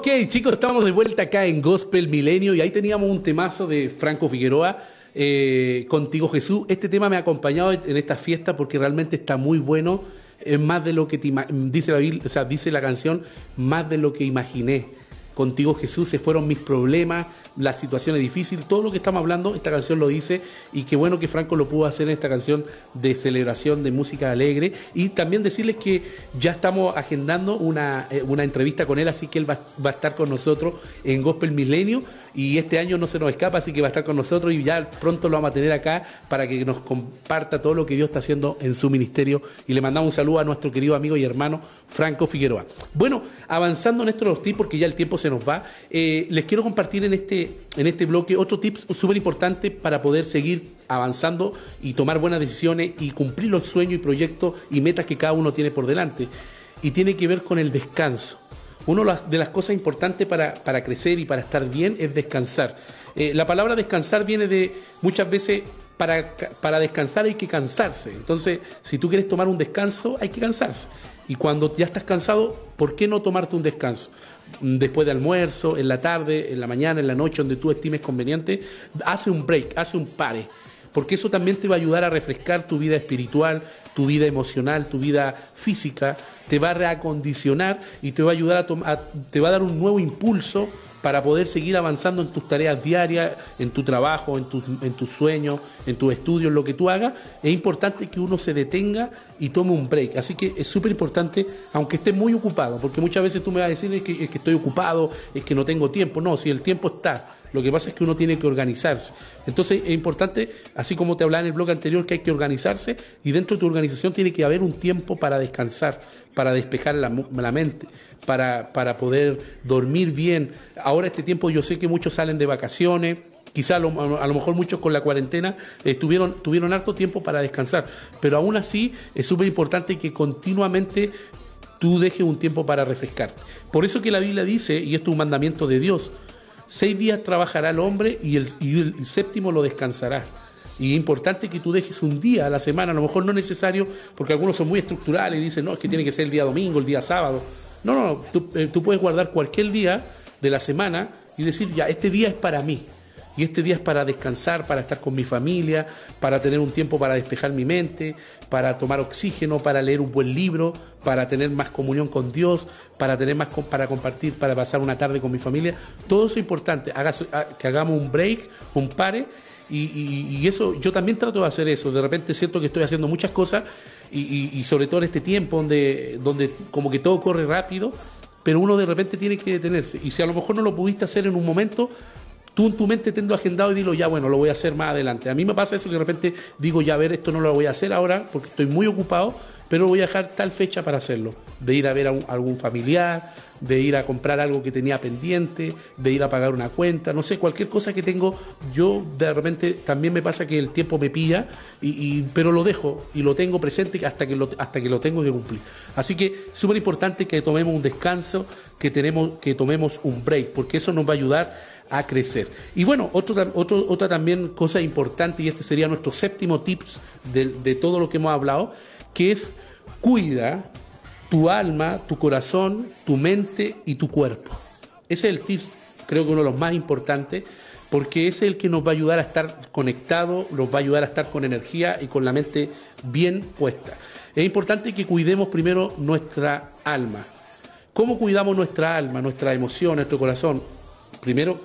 Ok, chicos, estamos de vuelta acá en Gospel Milenio y ahí teníamos un temazo de Franco Figueroa, eh, Contigo Jesús. Este tema me ha acompañado en esta fiesta porque realmente está muy bueno, es más de lo que te dice la, o sea, dice la canción, más de lo que imaginé. Contigo Jesús se fueron mis problemas, las situaciones difíciles, todo lo que estamos hablando, esta canción lo dice y qué bueno que Franco lo pudo hacer en esta canción de celebración de música alegre y también decirles que ya estamos agendando una, eh, una entrevista con él, así que él va a estar con nosotros en Gospel Milenio y este año no se nos escapa, así que va a estar con nosotros y ya pronto lo vamos a tener acá para que nos comparta todo lo que Dios está haciendo en su ministerio y le mandamos un saludo a nuestro querido amigo y hermano Franco Figueroa. Bueno, avanzando en estos tips, porque ya el tiempo se nos va, eh, les quiero compartir en este, en este bloque otro tips súper importante para poder seguir avanzando y tomar buenas decisiones y cumplir los sueños y proyectos y metas que cada uno tiene por delante. Y tiene que ver con el descanso. Una de las cosas importantes para, para crecer y para estar bien es descansar. Eh, la palabra descansar viene de muchas veces para, para descansar hay que cansarse. Entonces, si tú quieres tomar un descanso, hay que cansarse. Y cuando ya estás cansado, ¿por qué no tomarte un descanso? Después de almuerzo, en la tarde, en la mañana, en la noche, donde tú estimes conveniente, hace un break, hace un pare. Porque eso también te va a ayudar a refrescar tu vida espiritual, tu vida emocional, tu vida física, te va a reacondicionar y te va a ayudar a, a- te va a dar un nuevo impulso para poder seguir avanzando en tus tareas diarias, en tu trabajo, en tus sueños, en tus estudios, lo que tú hagas. Es importante que uno se detenga y tome un break. Así que es súper importante, aunque esté muy ocupado, porque muchas veces tú me vas a decir que, es que estoy ocupado, es que no tengo tiempo. No, si el tiempo está. Lo que pasa es que uno tiene que organizarse. Entonces es importante, así como te hablaba en el blog anterior, que hay que organizarse y dentro de tu organización tiene que haber un tiempo para descansar, para despejar la, la mente, para, para poder dormir bien. Ahora este tiempo yo sé que muchos salen de vacaciones, quizá lo, mejor muchos con la cuarentena tuvieron, tuvieron harto tiempo para descansar, pero aún así es súper importante que continuamente tú dejes un tiempo para refrescarte. Por eso que la Biblia dice, y esto es un mandamiento de Dios, seis días trabajará el hombre y el, y el séptimo lo descansará. Y es importante que tú dejes un día a la semana, a lo mejor no es necesario, porque algunos son muy estructurales y dicen, no, es que tiene que ser el día domingo, el día sábado. No, no, eh, tú puedes guardar cualquier día de la semana y decir, ya, este día es para mí. Y este día es para descansar, para estar con mi familia, para tener un tiempo para despejar mi mente, para tomar oxígeno, para leer un buen libro, para tener más comunión con Dios, para tener más para compartir, para pasar una tarde con mi familia. Todo eso es importante. Hagas- ha- que hagamos un break, un pare. Y, y- eso, yo también trato de hacer eso. De repente siento que estoy haciendo muchas cosas y, y- y sobre todo en este tiempo donde, donde como que todo corre rápido, pero uno de repente tiene que detenerse. Y si a lo mejor no lo pudiste hacer en un momento, tú en tu mente tendo agendado y dilo, ya bueno, lo voy a hacer más adelante. A mí me pasa eso que de repente digo, ya a ver, esto no lo voy a hacer ahora porque estoy muy ocupado, pero voy a dejar tal fecha para hacerlo. De ir a ver a, algún familiar, de ir a comprar algo que tenía pendiente, de ir a pagar una cuenta, no sé, cualquier cosa que tengo, yo de repente también me pasa que el tiempo me pilla, y- pero lo dejo y lo tengo presente hasta que lo, hasta que lo tengo que cumplir. Así que súper importante que tomemos un descanso, que, tenemos, que tomemos un break, porque eso nos va a ayudar a crecer. Y bueno, otro, otra también cosa importante, y este sería nuestro séptimo tips de, todo lo que hemos hablado, que es cuida tu alma, tu corazón, tu mente y tu cuerpo. Ese es el tips, creo que uno de los más importantes, porque es el que nos va a ayudar a estar conectado, nos va a ayudar a estar con energía y con la mente bien puesta. Es importante que cuidemos primero nuestra alma. ¿Cómo cuidamos nuestra alma, nuestra emoción, nuestro corazón? Primero,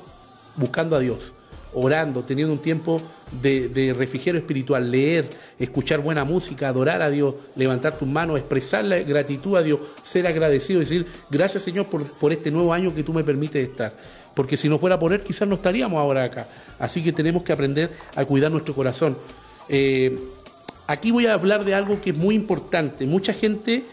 buscando a Dios, orando, teniendo un tiempo de, de espiritual, leer, escuchar buena música, adorar a Dios, levantar tus manos, expresar la gratitud a Dios, ser agradecido, decir, gracias Señor por, por este nuevo año que tú me permites estar. Porque si no fuera por Él, quizás no estaríamos ahora acá. Así que tenemos que aprender a cuidar nuestro corazón. Eh, aquí voy a hablar de algo que es muy importante. Mucha gente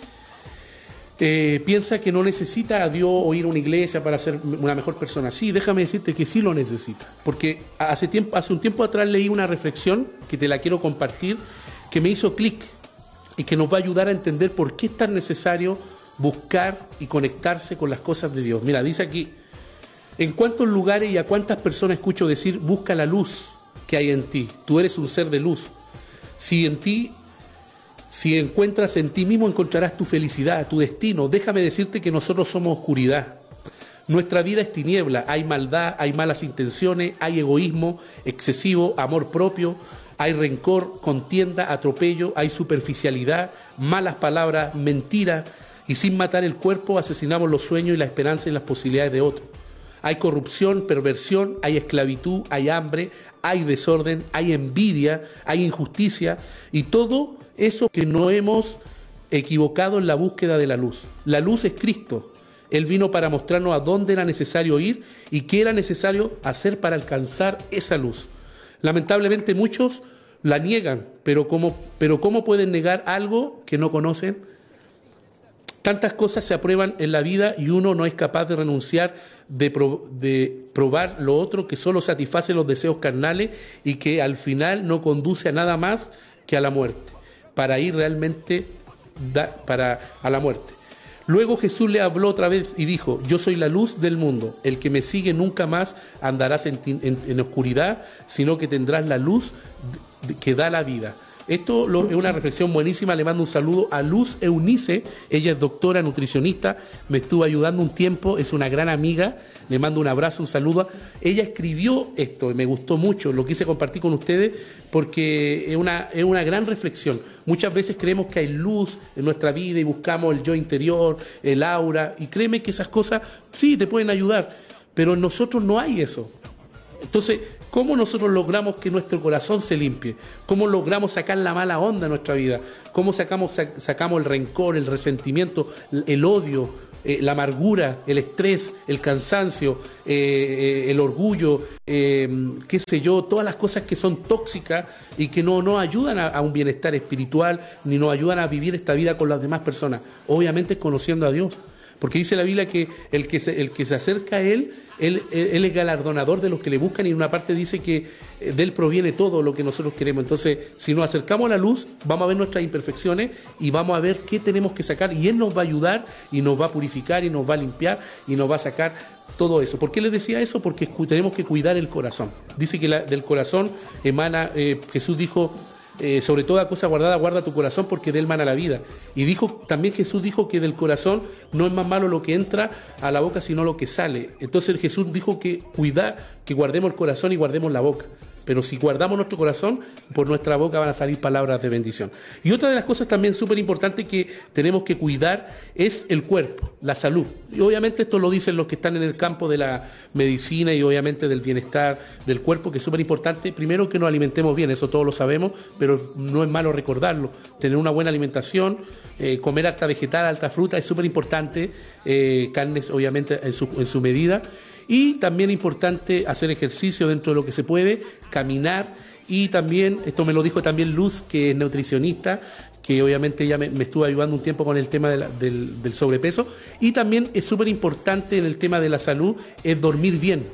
eh, piensa que no necesita a Dios o ir a una iglesia para ser una mejor persona. Sí, déjame decirte que sí lo necesita. Porque hace, tiempo, hace un tiempo atrás leí una reflexión que te la quiero compartir, que me hizo clic y que nos va a ayudar a entender por qué es tan necesario buscar y conectarse con las cosas de Dios. Mira, dice aquí, ¿en cuántos lugares y a cuántas personas escucho decir, busca la luz que hay en ti? Tú eres un ser de luz. Si en ti si encuentras en ti mismo, encontrarás tu felicidad, tu destino. Déjame decirte que nosotros somos oscuridad. Nuestra vida es tiniebla, hay maldad, hay malas intenciones, hay egoísmo excesivo, amor propio, hay rencor, contienda, atropello, hay superficialidad, malas palabras, mentira, y sin matar el cuerpo asesinamos los sueños y la esperanza y las posibilidades de otros. Hay corrupción, perversión, hay esclavitud, hay hambre, hay desorden, hay envidia, hay injusticia y todo eso que no hemos equivocado en la búsqueda de la luz. La luz es Cristo. Él vino para mostrarnos a dónde era necesario ir y qué era necesario hacer para alcanzar esa luz. Lamentablemente muchos la niegan, pero ¿cómo, ¿cómo pueden negar algo que no conocen? Tantas cosas se aprueban en la vida y uno no es capaz de renunciar de, de, probar lo otro que solo satisface los deseos carnales y que al final no conduce a nada más que a la muerte, para ir realmente para, a la muerte. Luego Jesús le habló otra vez y dijo, yo soy la luz del mundo, el que me sigue nunca más andarás en, en, en oscuridad, sino que tendrás la luz que da la vida. Esto es una reflexión buenísima. Le mando un saludo a Luz Eunice. Ella es doctora nutricionista. Me estuvo ayudando un tiempo. Es una gran amiga. Le mando un abrazo, un saludo. Ella escribió esto y me gustó mucho. Lo quise compartir con ustedes porque es una, es una gran reflexión. Muchas veces creemos que hay luz en nuestra vida y buscamos el yo interior, el aura. Y créeme que esas cosas sí te pueden ayudar. Pero en nosotros no hay eso. Entonces, ¿Cómo nosotros logramos que nuestro corazón se limpie? ¿Cómo logramos sacar la mala onda de nuestra vida? ¿Cómo sacamos, sacamos el rencor, el resentimiento, el odio, eh, la amargura, el estrés, el cansancio, eh, eh, el orgullo, qué sé yo, todas las cosas que son tóxicas y que no nos ayudan a, un bienestar espiritual ni nos ayudan a vivir esta vida con las demás personas? Obviamente conociendo a Dios. Porque dice la Biblia que el que el que se acerca a Él, él, es galardonador de los que le buscan y en una parte dice que eh, de Él proviene todo lo que nosotros queremos. Entonces, si nos acercamos a la luz, vamos a ver nuestras imperfecciones y vamos a ver qué tenemos que sacar y Él nos va a ayudar y nos va a purificar y nos va a limpiar y nos va a sacar todo eso. ¿Por qué les decía eso? Porque tenemos que cuidar el corazón. Dice que del corazón emana, eh, Jesús dijo, eh, sobre toda cosa guardada, guarda tu corazón porque de él mana la vida. Y dijo, también Jesús dijo que del corazón no es más malo lo que entra a la boca, sino lo que sale. Entonces Jesús dijo que cuida, que guardemos el corazón y guardemos la boca. Pero si guardamos nuestro corazón, por nuestra boca van a salir palabras de bendición. Y otra de las cosas también súper importantes que tenemos que cuidar es el cuerpo, la salud. Y obviamente esto lo dicen los que están en el campo de la medicina y obviamente del bienestar del cuerpo, que es súper importante. Primero que nos alimentemos bien, eso todos lo sabemos, pero no es malo recordarlo. Tener una buena alimentación, eh, comer alta vegetal, alta fruta, es súper importante. Eh, carnes obviamente en su, en su medida. Y también es importante hacer ejercicio dentro de lo que se puede, caminar y también, esto me lo dijo también Luz, que es nutricionista, que obviamente ella me, estuvo ayudando un tiempo con el tema del, del sobrepeso. Y también es súper importante en el tema de la salud, es dormir bien.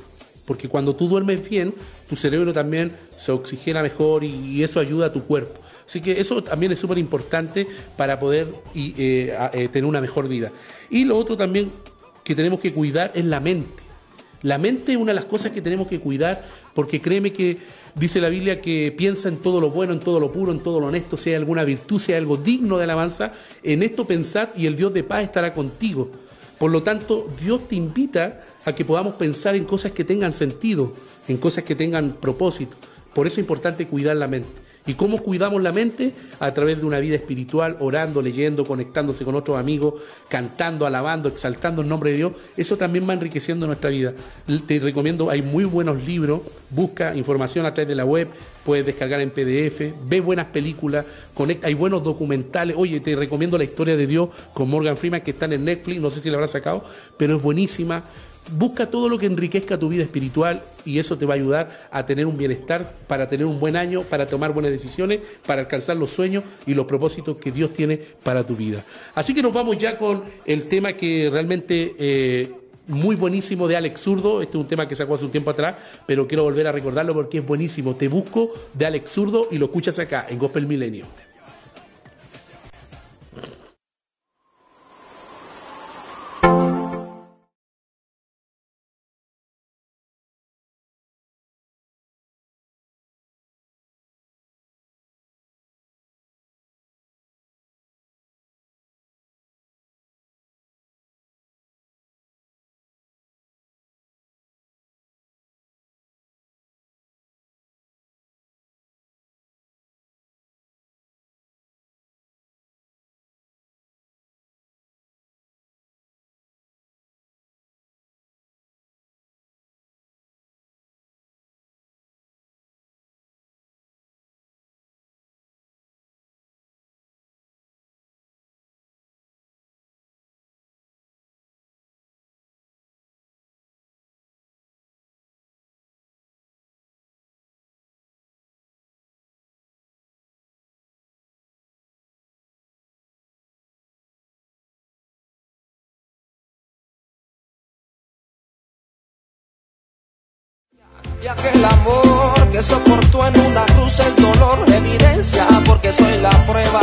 Porque cuando tú duermes bien, tu cerebro también se oxigena mejor y, eso ayuda a tu cuerpo. Así que eso también es súper importante para poder eh, eh, tener una mejor vida. Y lo otro también que tenemos que cuidar es la mente. La mente es una de las cosas que tenemos que cuidar porque créeme que dice la Biblia que piensa en todo lo bueno, en todo lo puro, en todo lo honesto, sea alguna virtud, sea algo digno de alabanza, en esto pensad y el Dios de paz estará contigo. Por lo tanto, Dios te invita a que podamos pensar en cosas que tengan sentido, en cosas que tengan propósito. Por eso es importante cuidar la mente. ¿Y cómo cuidamos la mente? A través de una vida espiritual, orando, leyendo, conectándose con otros amigos, cantando, alabando, exaltando el nombre de Dios. Eso también va enriqueciendo nuestra vida. Te recomiendo, hay muy buenos libros, busca información a través de la web, puedes descargar en PDF, ve buenas películas, conecta, hay buenos documentales. Oye, te recomiendo la historia de Dios con Morgan Freeman que está en Netflix, no sé si la habrá sacado, pero es buenísima. Busca todo lo que enriquezca tu vida espiritual y eso te va a ayudar a tener un bienestar, para tener un buen año, para tomar buenas decisiones, para alcanzar los sueños y los propósitos que Dios tiene para tu vida. Así que nos vamos ya con el tema que realmente... Eh, muy buenísimo de Alex Zurdo. Este es un tema que sacó hace un tiempo atrás, pero quiero volver a recordarlo porque es buenísimo. Te busco de Alex Zurdo y lo escuchas acá en Gospel Milenio. Que el amor que soportó en una cruz el dolor, evidencia porque soy la prueba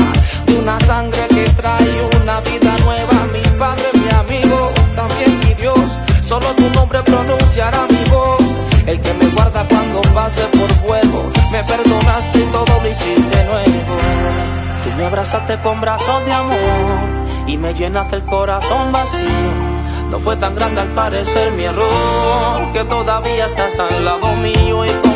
de una sangre que trae una vida nueva. Mi padre, mi amigo, también mi Dios, solo tu nombre pronunciará mi voz. El que me guarda cuando pase por fuego, me perdonaste y todo lo hiciste nuevo. Tú me abrazaste con brazos de amor y me llenaste el corazón vacío. No fue tan grande al parecer mi error, que todavía estás al lado mío y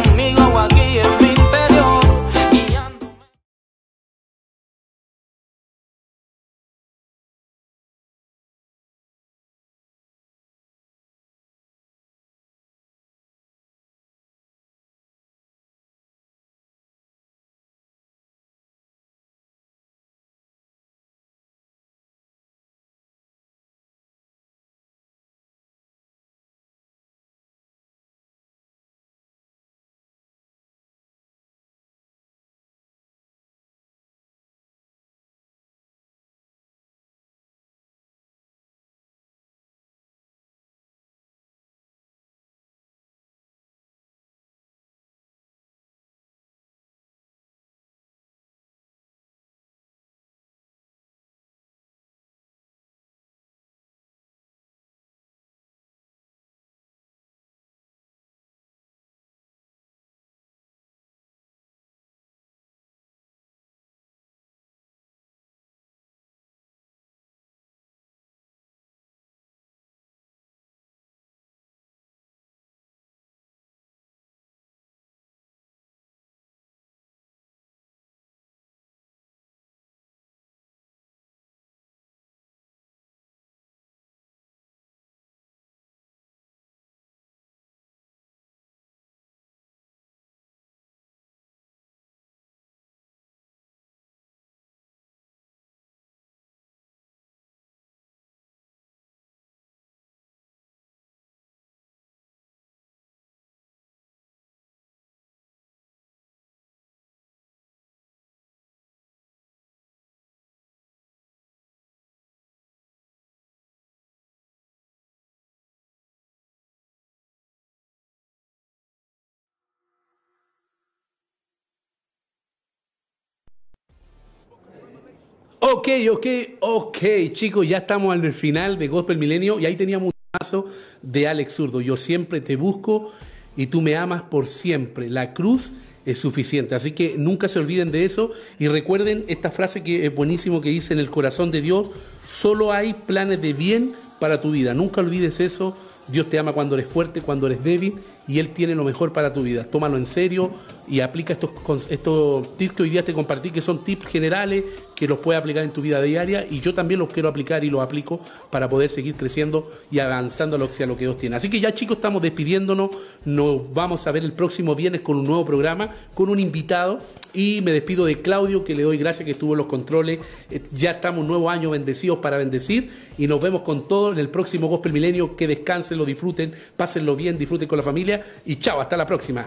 Ok, ok, ok, chicos, ya estamos al final de Gospel Milenio y ahí teníamos un paso de Alex Zurdo. Yo siempre te busco y tú me amas por siempre. La cruz es suficiente. Así que nunca se olviden de eso y recuerden esta frase que es buenísimo que dice en el corazón de Dios, solo hay planes de bien para tu vida. Nunca olvides eso. Dios te ama cuando eres fuerte, cuando eres débil y Él tiene lo mejor para tu vida. Tómalo en serio y aplica estos, estos tips que hoy día te compartí, que son tips generales que los puedes aplicar en tu vida diaria y yo también los quiero aplicar y los aplico para poder seguir creciendo y avanzando hacia lo que Dios tiene. Así que ya chicos, estamos despidiéndonos, nos vamos a ver el próximo viernes con un nuevo programa, con un invitado y me despido de Claudio, que le doy gracias que estuvo en los controles. Eh, Ya estamos un nuevo año bendecidos para bendecir y nos vemos con todo en el próximo Gospel Milenio. Que descansen, lo disfruten, pásenlo bien, disfruten con la familia y chao, hasta la próxima.